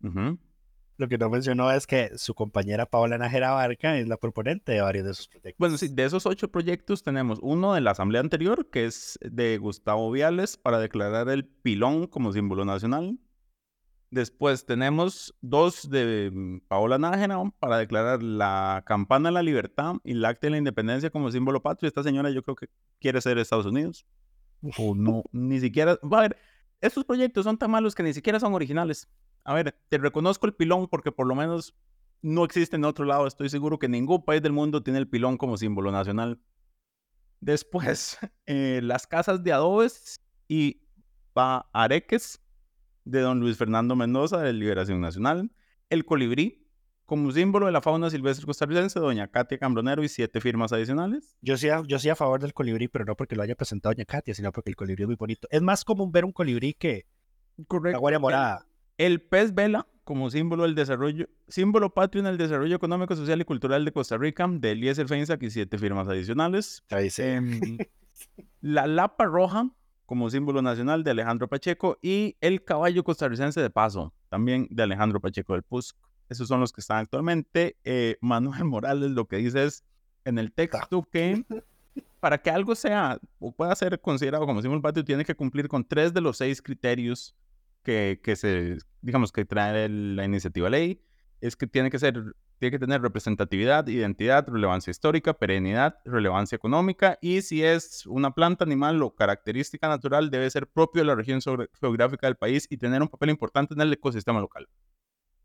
lo que no mencionó es que su compañera Paola Nájera Barca es la proponente de varios de esos proyectos. Bueno, sí, de esos ocho proyectos tenemos uno de la asamblea anterior, que es de Gustavo Viales, para declarar el pilón como símbolo nacional. Después tenemos dos de mm, Paola Nájera para declarar la campana de la libertad y el acta de la independencia como símbolo patrio. Esta señora yo creo que quiere ser Estados Unidos. O no, ni siquiera... Va a ver, estos proyectos son tan malos que ni siquiera son originales. A ver, te reconozco el pilón porque por lo menos no existe en otro lado. Estoy seguro que ningún país del mundo tiene el pilón como símbolo nacional. Después, eh, las casas de adobes y areques de don Luis Fernando Mendoza de Liberación Nacional. El colibrí como símbolo de la fauna silvestre costarricense, doña Katia Cambronero y siete firmas adicionales. Yo sí, a, yo sí a favor del colibrí, pero no porque lo haya presentado doña Katia, sino porque el colibrí es muy bonito. Es más común ver un colibrí que la guardia morada. El, el pez vela como símbolo del desarrollo, símbolo patrio en el desarrollo económico, social y cultural de Costa Rica, de Eliezer Feinsack y siete firmas adicionales. Ahí dice. Em, la lapa roja como símbolo nacional de Alejandro Pacheco y el caballo costarricense de paso, también de Alejandro Pacheco del PUSC. Esos son los que están actualmente. Eh, Manuel Morales lo que dice es en el texto que para que algo sea o pueda ser considerado como símbolo patrio tiene que cumplir con tres de los seis criterios que, que se, digamos, que trae la iniciativa ley. Es que tiene que ser, tiene que tener representatividad, identidad, relevancia histórica, perenidad, relevancia económica y si es una planta, animal o característica natural debe ser propio de la región geográfica del país y tener un papel importante en el ecosistema local.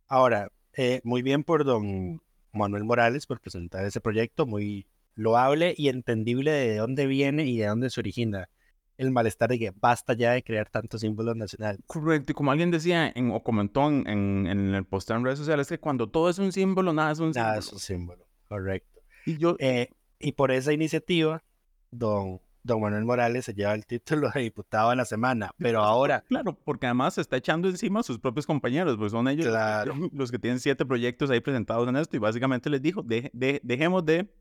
Ahora, eh, muy bien por don Manuel Morales por presentar ese proyecto, muy loable y entendible de dónde viene y de dónde se origina el malestar de que basta ya de crear tantos símbolos nacionales. Correcto, y como alguien decía en, o comentó en, en, el post en redes sociales, que cuando todo es un símbolo, nada es un símbolo. Nada es un símbolo, correcto. Y, yo, eh, y por esa iniciativa, don don Manuel Morales se lleva el título de diputado en la semana, pero ahora... Claro, porque además se está echando encima a sus propios compañeros, pues son ellos los que tienen siete proyectos ahí presentados en esto y básicamente les dijo, de, dejemos de,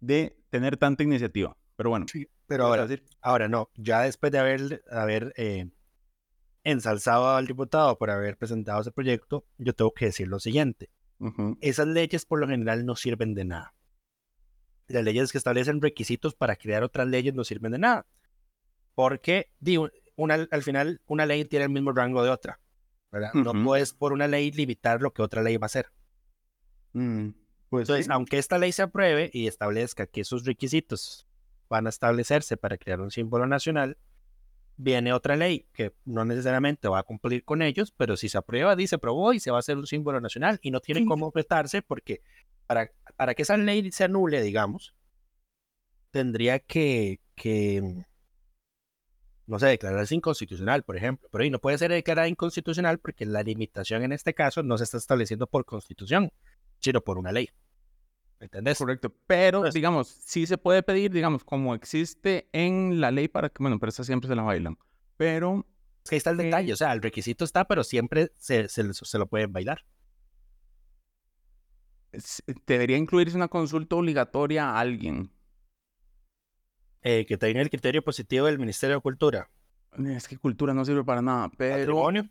de tener tanta iniciativa. Pero bueno. Sí, pero ahora, ahora no, ya después de haber, haber eh, ensalzado al diputado por haber presentado ese proyecto, yo tengo que decir lo siguiente. Esas leyes por lo general no sirven de nada las leyes que establecen requisitos para crear otras leyes no sirven de nada. Porque digo, una, al final una ley tiene el mismo rango de otra. ¿verdad? No puedes por una ley limitar lo que otra ley va a hacer. Mm, pues Entonces, aunque esta ley se apruebe y establezca que esos requisitos van a establecerse para crear un símbolo nacional, viene otra ley que no necesariamente va a cumplir con ellos, pero si se aprueba, dice aprobó y se va a hacer un símbolo nacional y no tiene cómo objetarse porque para, para que esa ley se anule, digamos, tendría que, que, no sé, declararse inconstitucional, por ejemplo. Pero ahí no puede ser declarada inconstitucional porque la limitación en este caso no se está estableciendo por constitución, sino por una ley. ¿Me entendés? Correcto. Pero, digamos, sí se puede pedir, digamos, como existe en la ley para que, bueno, pero esa siempre se la bailan. Pero. Es que ahí está el detalle, o sea, el requisito está, pero siempre se, se, se lo pueden bailar debería incluirse una consulta obligatoria a alguien. Eh, que tenga el criterio positivo del Ministerio de Cultura. Es que cultura no sirve para nada, pero... Patrimonio.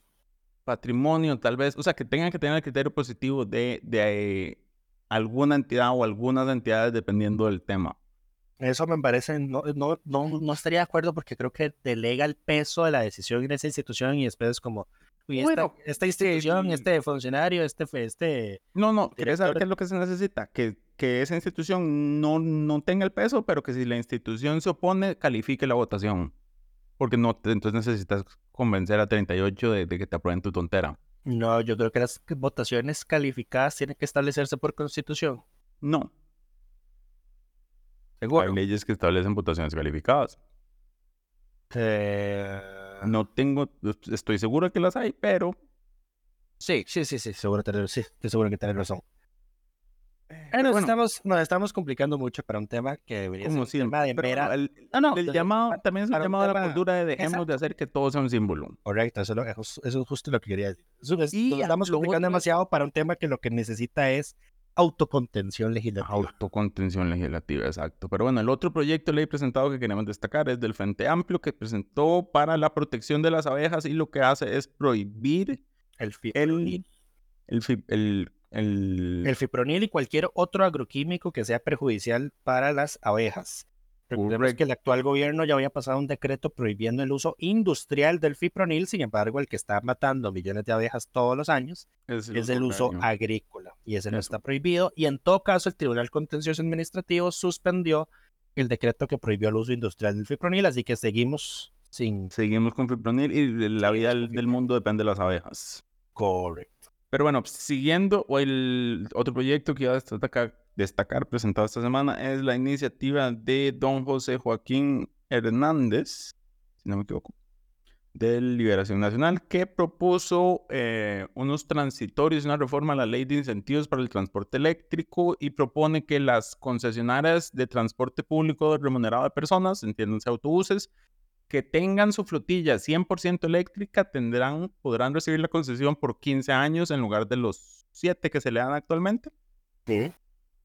Patrimonio, tal vez. O sea, que tengan que tener el criterio positivo de, de alguna entidad o algunas entidades dependiendo del tema. Eso me parece, no, no, no, no estaría de acuerdo porque creo que delega el peso de la decisión en esa institución y después es como, esta, esta institución, este funcionario, este... este no, no, ¿quieres saber qué es lo que se necesita? Que, que esa institución no, no tenga el peso, pero que si la institución se opone, califique la votación. Porque no, entonces necesitas convencer a 38 de, de que te aprueben tu tontera. No, yo creo que las votaciones calificadas tienen que establecerse por constitución. No. ¿Seguro? Hay leyes que establecen votaciones calificadas. Eh... No tengo, estoy seguro que las hay, pero. Sí, sí, sí, sí, seguro sí, estoy seguro que tenés razón. Eh, nos, estamos, nos estamos complicando mucho para un tema que debería como ser de mera... el, no, no, el llamado también es un llamado a la cultura de dejemos de hacer que todo sea un símbolo. Correcto, eso, es, justo lo que quería decir. y nos estamos complicando demasiado para un tema que lo que necesita es autocontención legislativa. Autocontención legislativa, exacto. Pero bueno, el otro proyecto de ley presentado que queremos destacar es del Frente Amplio que presentó para la protección de las abejas y lo que hace es prohibir el, el, el, el, el fipronil y cualquier otro agroquímico que sea perjudicial para las abejas. Recordemos que el actual gobierno ya había pasado un decreto prohibiendo el uso industrial del fipronil, sin embargo, el que está matando millones de abejas todos los años es el, uso agrícola y ese no está prohibido. Y en todo caso, el Tribunal Contencioso Administrativo suspendió el decreto que prohibió el uso industrial del fipronil, así que seguimos sin... Seguimos con fipronil y la vida del mundo depende de las abejas. Correcto. Pero bueno, siguiendo, el otro proyecto que iba a destacar, presentado esta semana es la iniciativa de don José Joaquín Hernández, si no me equivoco, de Liberación Nacional, que propuso eh, unos transitorios, una reforma a la ley de incentivos para el transporte eléctrico y propone que las concesionarias de transporte público remunerado de personas, entiéndanse autobuses, que tengan su flotilla 100% eléctrica tendrán, podrán recibir la concesión por 15 años en lugar de los 7 que se le dan actualmente. Sí.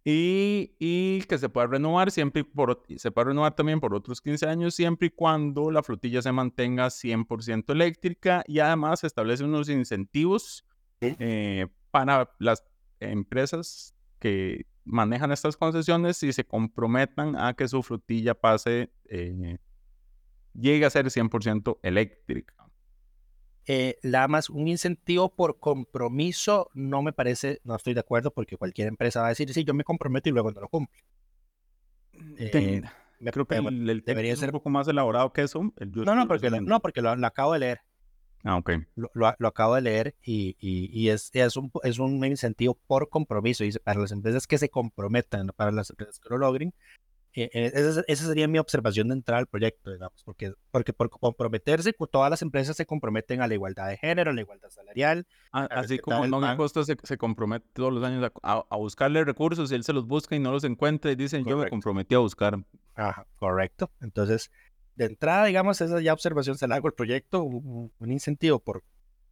Y, y, que se pueda renovar siempre por, se puede renovar también por otros 15 años siempre y cuando la flotilla se mantenga 100% eléctrica y además se establece unos incentivos eh, para las empresas que manejan estas concesiones y se comprometan a que su flotilla pase eh, llegue a ser 100% eléctrica. Eh, la más un incentivo por compromiso no me parece, no estoy de acuerdo porque cualquier empresa va a decir, sí, yo me comprometo y luego no lo cumple. Eh, creo que el, debería ser un poco más elaborado que eso. no, no, porque, no, porque lo, acabo de leer. Ah, ok. Lo, lo, acabo de leer y, y, y es, es, un, es un incentivo por compromiso. Dice, para las empresas que se comprometan, para las empresas que lo logren, eh, eh, esa, sería mi observación de entrar al proyecto, digamos, porque, porque por comprometerse, todas las empresas se comprometen a la igualdad de género, a la igualdad salarial. así como Don Costa se, se, compromete todos los años a, buscarle recursos y él se los busca y no los encuentra y dicen, yo me comprometí a buscar. Ajá, correcto. Entonces, de entrada, digamos, esa ya observación se la hago el proyecto, un, incentivo por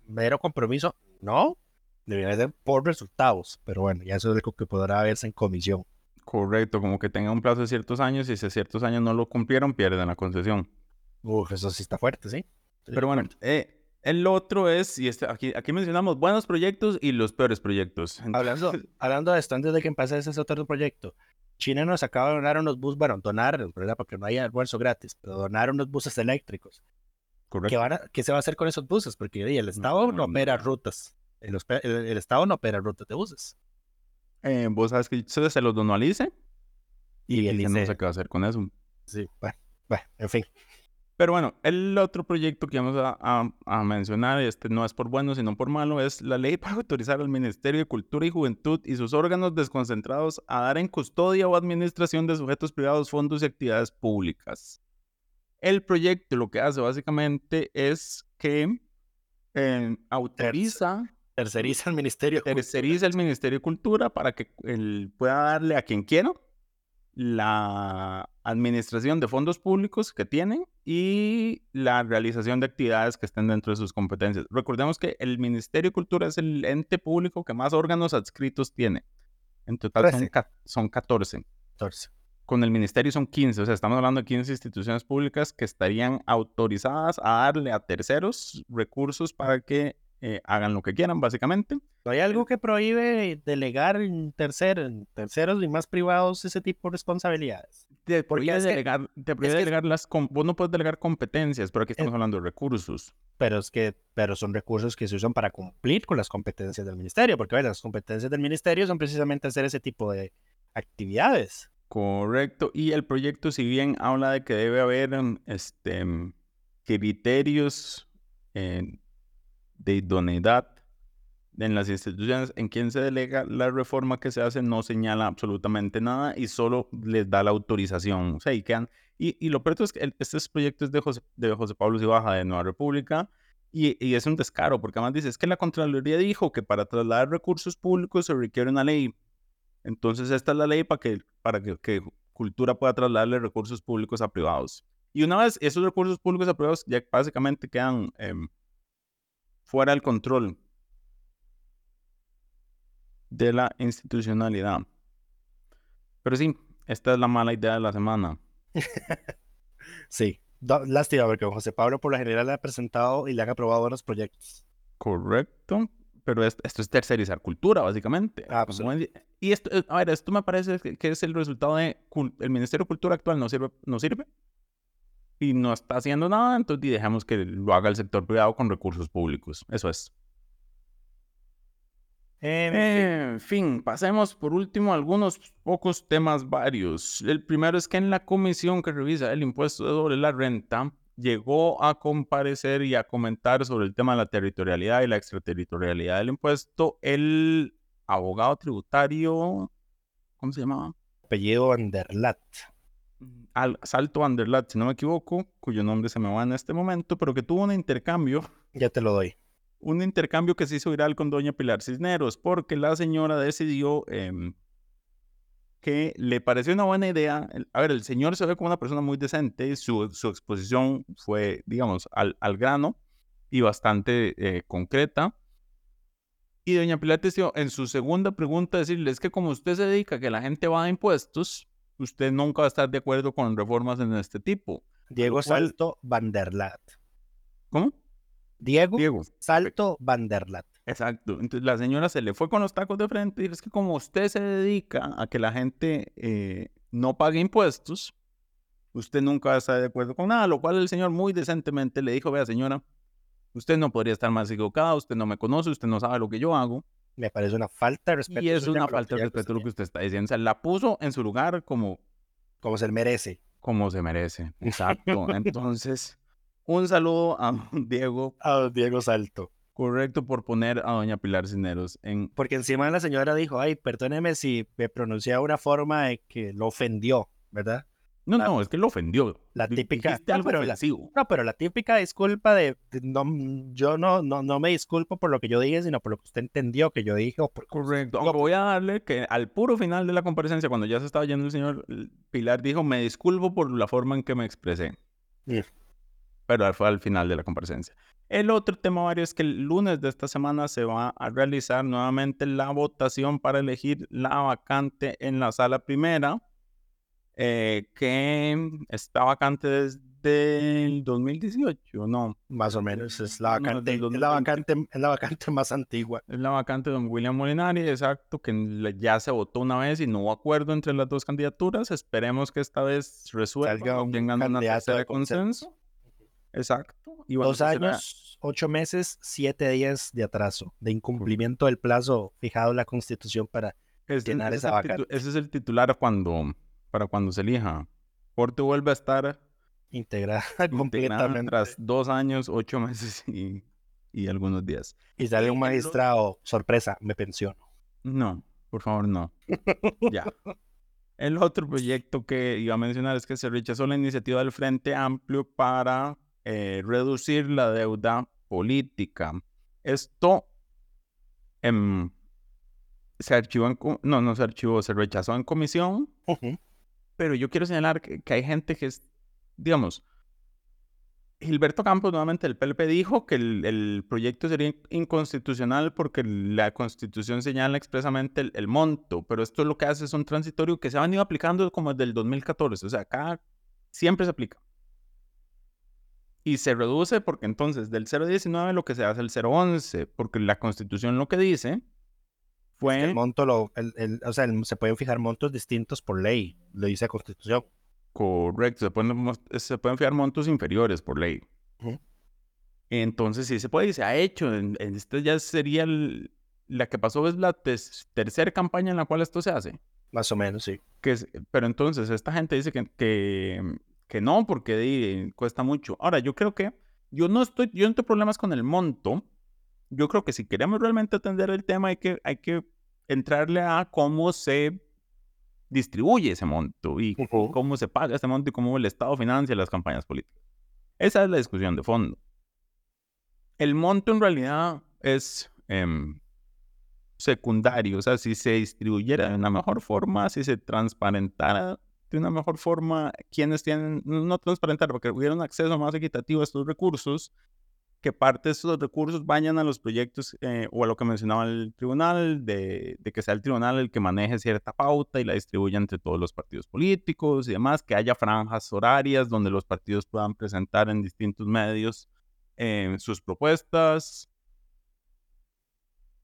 mero compromiso, no, debería ser por resultados, pero bueno, ya eso es lo que podrá verse en comisión. Correcto, como que tenga un plazo de ciertos años y si ciertos años no lo cumplieron, pierden la concesión. Uf, eso sí está fuerte, ¿sí? Pero bueno, eh, el otro es, y este, aquí, aquí mencionamos buenos proyectos y los peores proyectos. Hablando, hablando de esto, antes de que empecé ese otro proyecto, China nos acaba de donar unos buses, bueno, donar, porque no hay almuerzo gratis, pero donar unos buses eléctricos. Correcto. ¿Qué, van a, ¿Qué, se va a hacer con esos buses? Porque el Estado no, opera rutas. El, el, Estado no opera rutas de buses. Eh, vos sabes que se, los donó a y, y no sé qué va a hacer con eso. Sí, bueno, bueno, en fin. Pero bueno, el otro proyecto que vamos a, a, mencionar, este no es por bueno, sino por malo, es la ley para autorizar al Ministerio de Cultura y Juventud y sus órganos desconcentrados a dar en custodia o administración de sujetos privados fondos y actividades públicas. El proyecto lo que hace básicamente es que eh, autoriza Terceriza el Ministerio Terceriza el Ministerio de Cultura para que él pueda darle a quien quiera la administración de fondos públicos que tienen y la realización de actividades que estén dentro de sus competencias. Recordemos que el Ministerio de Cultura es el ente público que más órganos adscritos tiene. En total son, son 14. 14. Con el ministerio son 15, o sea, estamos hablando de 15 instituciones públicas que estarían autorizadas a darle a terceros recursos para que eh, hagan lo que quieran, básicamente. ¿Hay algo que prohíbe delegar en, terceros y más privados ese tipo de responsabilidades? Te prohíbe delegar, te prohíbe delegar las... Vos no puedes delegar competencias, pero aquí estamos hablando de recursos. Pero es que pero son recursos que se usan para cumplir con las competencias del ministerio, porque las competencias del ministerio son precisamente hacer ese tipo de actividades. Correcto. Y el proyecto, si bien habla de que debe haber este, criterios de idoneidad en las instituciones en quien se delega la reforma que se hace no señala absolutamente nada y solo les da la autorización. O sea, y quedan. Y, lo peor es que este proyecto es de José, de José Pablo Cibaja de Nueva República y, y, es un descaro porque además dice es que la Contraloría dijo que para trasladar recursos públicos se requiere una ley. Entonces esta es la ley para que, para que, Cultura pueda trasladarle recursos públicos a privados. Y una vez esos recursos públicos a privados ya básicamente quedan... Em, fuera del control de la institucionalidad. Pero sí, esta es la mala idea de la semana. sí, lástima porque José Pablo por lo general le ha presentado y le han aprobado buenos proyectos. Correcto, pero esto, es tercerizar cultura, básicamente. y esto, a ver, esto me parece que es el resultado de el Ministerio de Cultura actual no sirve, no sirve y no está haciendo nada, entonces dejamos que lo haga el sector privado con recursos públicos. Eso es. En fin, pasemos por último a algunos pocos temas varios. El primero es que en la comisión que revisa el impuesto sobre la renta llegó a comparecer y a comentar sobre el tema de la territorialidad y la extraterritorialidad del impuesto el abogado tributario, ¿cómo se llamaba? Apellido Vanderlat. Al Salto Anderlat, si no me equivoco, cuyo nombre se me va en este momento, pero que tuvo un intercambio. Ya te lo doy. Un intercambio que se hizo viral con doña Pilar Cisneros, porque la señora decidió em, que le pareció una buena idea. A ver, el señor se ve como una persona muy decente, su, su exposición fue, digamos, al, al grano y bastante eh, concreta. Y doña Pilar decidió en su segunda pregunta decirle, es que como usted se dedica a que la gente va a impuestos, usted nunca va a estar de acuerdo con reformas de este tipo. Diego Salto Vanderlat. ¿Cómo? Diego, Diego. Salto Vanderlat. Exacto. Entonces la señora se le fue con los tacos de frente y es que como usted se dedica a que la gente eh, no pague impuestos, usted nunca va a estar de acuerdo con nada, lo cual el señor muy decentemente le dijo, vea señora, usted no podría estar más equivocada, usted no me conoce, usted no sabe lo que yo hago. Me parece una falta de respeto. Y es una falta de respeto lo que usted está diciendo. O sea, la puso en su lugar como... Como se merece. Como se merece, exacto. Entonces, un saludo a Diego. A Diego Salto. Correcto, por poner a doña Pilar Cineros en... Porque encima la señora dijo, ay, perdóneme si me pronuncié de una forma de que lo ofendió, ¿verdad? No, no, es que lo ofendió. La típica. No, pero la, no, pero la típica disculpa de, no, yo no, no, no me disculpo por lo que yo dije, sino por lo que usted entendió que yo dije. Correcto. Aunque voy a darle que al puro final de la comparecencia, cuando ya se estaba yendo el señor Pilar, dijo: Me disculpo por la forma en que me expresé. Pero fue al final de la comparecencia. El otro tema, Mario, es que el lunes de esta semana se va a realizar nuevamente la votación para elegir la vacante en la sala primera eh, que está vacante desde el 2018, ¿no? Más o menos, es la vacante, es la vacante, es la vacante más antigua. Es la vacante de don William Molinari, exacto, que ya se votó una vez y no hubo acuerdo entre las dos candidaturas. Esperemos que esta vez resuelva tengan una tercera de consenso. Exacto. Y Dos años, ocho meses, siete días de atraso, de incumplimiento del plazo fijado en la Constitución para llenar esa vacante. Ese es el titular cuando para cuando se elija. Porte vuelve a estar integrada, completamente. Tras dos años, ocho meses y, algunos días. Y sale un magistrado, sorpresa, me pensiono. No, por favor, no. ya. El otro proyecto que iba a mencionar es que se rechazó la iniciativa del Frente Amplio para eh, reducir la deuda política. Esto em, se archivó en, no, no se archivó, se rechazó en comisión pero yo quiero señalar que, hay gente que es, digamos, Gilberto Campos, nuevamente el PLP, dijo que el, proyecto sería inconstitucional porque la constitución señala expresamente el, monto, pero esto lo que hace es un transitorio que se ha venido aplicando como desde el 2014, o sea, acá siempre se aplica. Y se reduce porque entonces del 0.19 lo que se hace el 0.11, porque la constitución lo que dice el monto, lo, el, o sea, se pueden fijar montos distintos por ley, lo dice la Constitución. Correcto, se pueden, se pueden fijar montos inferiores por ley. Entonces, sí se puede y se ha hecho. En, esta ya sería la que pasó, es la tercera campaña en la cual esto se hace. Más o menos, sí. Que pero entonces, esta gente dice que, que, que no, porque cuesta mucho. Ahora, yo creo que yo no estoy, yo no tengo problemas con el monto, yo creo que si queremos realmente atender el tema hay que, hay que entrarle a cómo se distribuye ese monto y cómo se paga ese monto y cómo el Estado financia las campañas políticas. Esa es la discusión de fondo. El monto en realidad es em, secundario, o sea, si se distribuyera de una mejor forma, si se transparentara de una mejor forma, quienes tienen, no transparentar, porque hubiera un acceso más equitativo a estos recursos, que parte de esos recursos vayan a los proyectos eh, o a lo que mencionaba el tribunal, de, que sea el tribunal el que maneje cierta pauta y la distribuya entre todos los partidos políticos y demás, que haya franjas horarias donde los partidos puedan presentar en distintos medios eh, sus propuestas.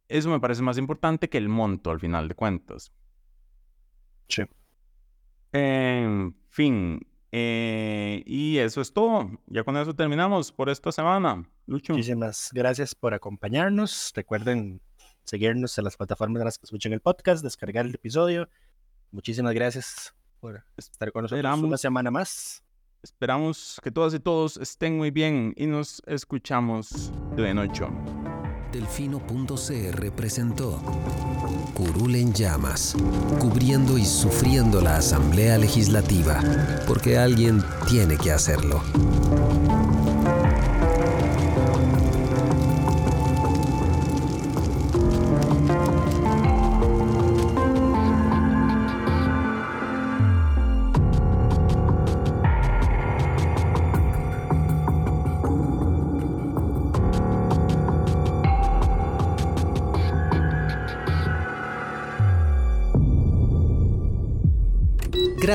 Eso me parece más importante que el monto al final de cuentas. Sí. En fin, eh, y eso es todo. Ya con eso terminamos por esta semana. Lucho. Muchísimas gracias por acompañarnos. Recuerden seguirnos en las plataformas de las que escuchen el podcast, descargar el episodio. Muchísimas gracias por estar con nosotros una semana más. Esperamos que todas y todos estén muy bien y nos escuchamos de noche. Delfino.cr presentó Curul en llamas, cubriendo y sufriendo la Asamblea Legislativa, porque alguien tiene que hacerlo.